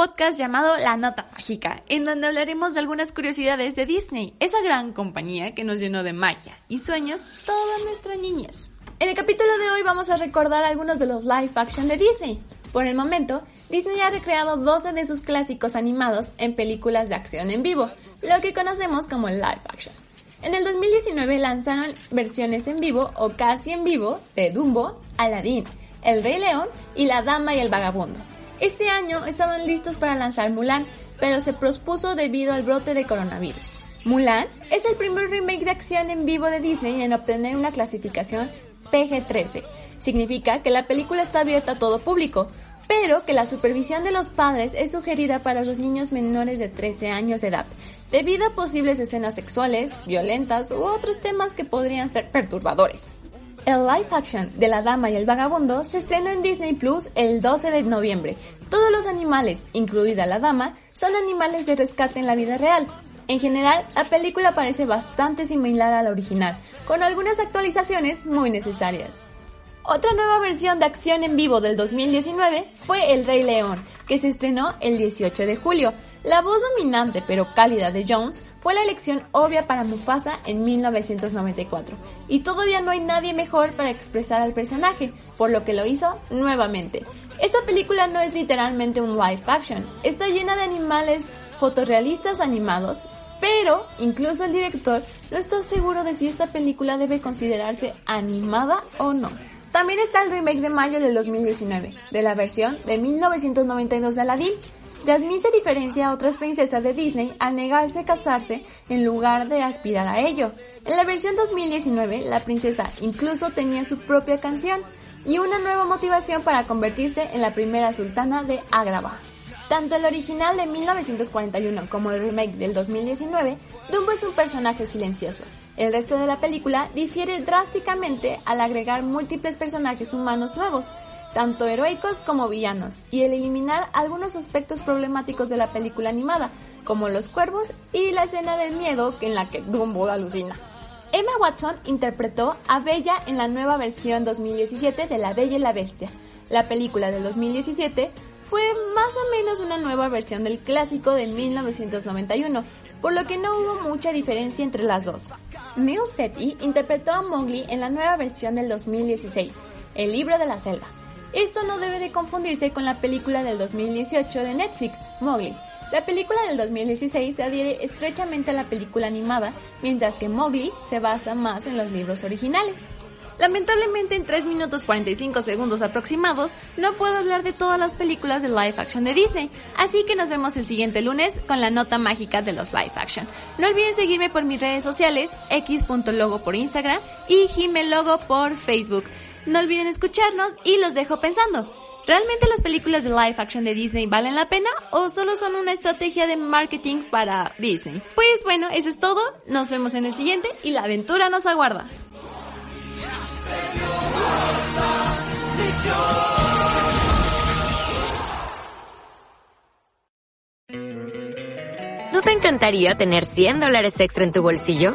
Podcast llamado La Nota Mágica, en donde hablaremos de algunas curiosidades de Disney, esa gran compañía que nos llenó de magia y sueños todas nuestras niñas. En el capítulo de hoy vamos a recordar algunos de los live action de Disney. Por el momento, Disney ha recreado 12 de sus clásicos animados en películas de acción en vivo, lo que conocemos como live action. En el 2019 lanzaron versiones en vivo o casi en vivo de Dumbo, Aladdin, El Rey León y La Dama y el Vagabundo. Este año estaban listos para lanzar Mulan, pero se pospuso debido al brote de coronavirus. Mulan es el primer remake de acción en vivo de Disney en obtener una clasificación PG-13. Significa que la película está abierta a todo público, pero que la supervisión de los padres es sugerida para los niños menores de 13 años de edad, debido a posibles escenas sexuales, violentas u otros temas que podrían ser perturbadores. El live action de La Dama y el Vagabundo se estrenó en Disney Plus el 12 de noviembre. Todos los animales, incluida la dama, son animales de rescate en la vida real. En general, la película parece bastante similar a la original, con algunas actualizaciones muy necesarias. Otra nueva versión de acción en vivo del 2019 fue El Rey León, que se estrenó el 18 de julio. La voz dominante pero cálida de Jones fue la elección obvia para Mufasa en 1994, y todavía no hay nadie mejor para expresar al personaje, por lo que lo hizo nuevamente. Esta película no es literalmente un live action, está llena de animales fotorrealistas animados, pero incluso el director no está seguro de si esta película debe considerarse animada o no. También está el remake de mayo del 2019, de la versión de 1992 de Aladdin, Jasmine se diferencia a otras princesas de Disney al negarse a casarse en lugar de aspirar a ello. En la versión 2019, la princesa incluso tenía su propia canción y una nueva motivación para convertirse en la primera sultana de Agrabah. Tanto el original de 1941 como el remake del 2019, Dumbo es un personaje silencioso. El resto de la película difiere drásticamente al agregar múltiples personajes humanos nuevos, tanto heroicos como villanos, y el eliminar algunos aspectos problemáticos de la película animada, como los cuervos y la escena del miedo en la que Dumbo alucina. Emma Watson interpretó a Bella en la nueva versión 2017 de La Bella y la Bestia. La película del 2017 fue más o menos una nueva versión del clásico de 1991, por lo que no hubo mucha diferencia entre las dos. Neil Setti interpretó a Mowgli en la nueva versión del 2016, El libro de la selva. Esto no debe de confundirse con la película del 2018 de Netflix, Mowgli. La película del 2016 se adhiere estrechamente a la película animada, mientras que Mowgli se basa más en los libros originales. Lamentablemente en 3 minutos 45 segundos aproximados no puedo hablar de todas las películas de live action de Disney, así que nos vemos el siguiente lunes con la nota mágica de los live action. No olviden seguirme por mis redes sociales, x.logo por Instagram y jimelogo por Facebook. No olviden escucharnos y los dejo pensando. ¿Realmente las películas de live action de Disney valen la pena o solo son una estrategia de marketing para Disney? Pues bueno, eso es todo. Nos vemos en el siguiente y la aventura nos aguarda. ¿No te encantaría tener 100 dólares extra en tu bolsillo?